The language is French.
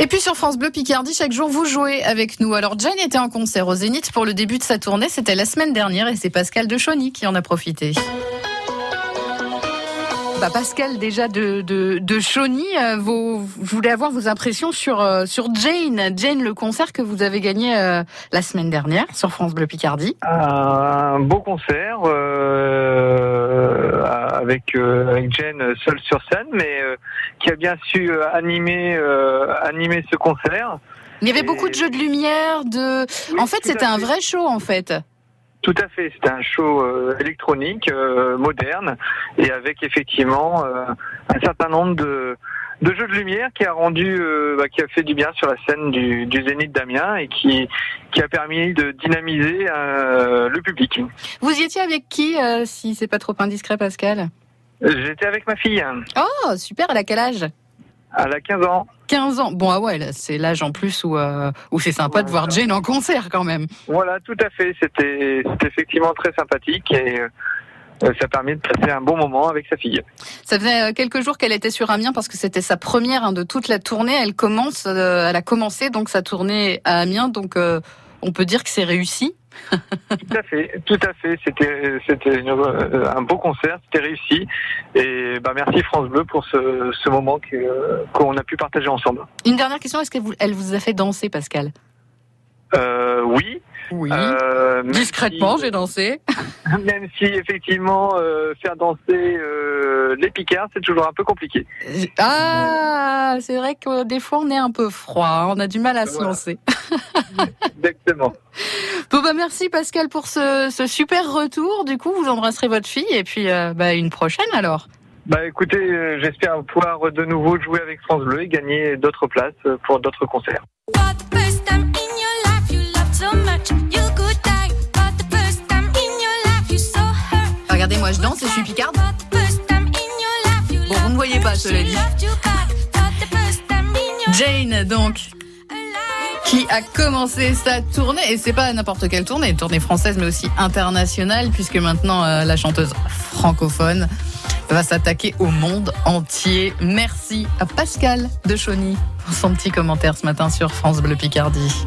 Et puis sur France Bleu Picardie, chaque jour vous jouez avec nous. Alors Jane était en concert au Zénith pour le début de sa tournée, c'était la semaine dernière et c'est Pascal de Chauny qui en a profité. Bah Pascal, déjà de, de, de Chauny, euh, vous, je voulais avoir vos impressions sur, euh, sur Jane. Jane, le concert que vous avez gagné euh, la semaine dernière sur France Bleu Picardie. Un beau concert euh, avec, avec Jane seule sur scène, mais qui a bien su animer, animer ce concert. Il y avait beaucoup de jeux de lumière, de. Oui, en fait, c'était un vrai show en fait. Tout à fait, c'était un show euh, électronique, euh, moderne, et avec effectivement euh, un certain nombre de, de jeux de lumière qui a rendu, euh, bah, qui a fait du bien sur la scène du, du Zénith d'Amiens et qui, qui a permis de dynamiser euh, le public. Vous y étiez avec qui, euh, si c'est pas trop indiscret, Pascal? J'étais avec ma fille, Oh, super, elle a quel âge? Elle a 15 ans. 15 ans. Bon, ah ouais, c'est l'âge en plus où, euh, où c'est sympa de voir. Jane en concert quand même. Voilà, tout à fait, c'était effectivement très sympathique et euh, ça a permis de passer un bon moment avec sa fille. Ça faisait euh, quelques jours qu'elle était sur Amiens parce que c'était sa première hein, de toute la tournée. Elle commence, euh, elle a commencé donc sa tournée à Amiens, donc euh, on peut dire que c'est réussi. Tout à fait, tout à fait. C'était c'était une- euh, un beau concert, c'était réussi. Et bah merci France Bleu pour ce, ce moment que qu'on a pu partager ensemble. Une dernière question, est-ce qu'elle vous, elle vous a fait danser, Pascal? Euh, oui. Oui. euh, Discrètement, si- j'ai dansé. Même si effectivement euh, faire danser euh, les Picards, c'est toujours un peu compliqué. Ah, c'est vrai que des fois on est un peu froid, hein, on a du mal à se lancer. Exactement. Bon bah merci Pascal pour ce, ce super retour. Du coup, vous embrasserez votre fille et puis euh, bah, une prochaine alors. Bah écoutez, euh, j'espère pouvoir de nouveau jouer avec France Bleu et gagner d'autres places euh, pour d'autres concerts. Regardez, moi je danse et je suis picarde. Bon, vous ne voyez pas, cela dit. Jane donc. Qui a commencé sa tournée et c'est pas n'importe quelle tournée, une tournée française mais aussi internationale puisque maintenant euh, la chanteuse francophone va s'attaquer au monde entier. Merci à Pascal de Chauny pour son petit commentaire ce matin sur France Bleu Picardie.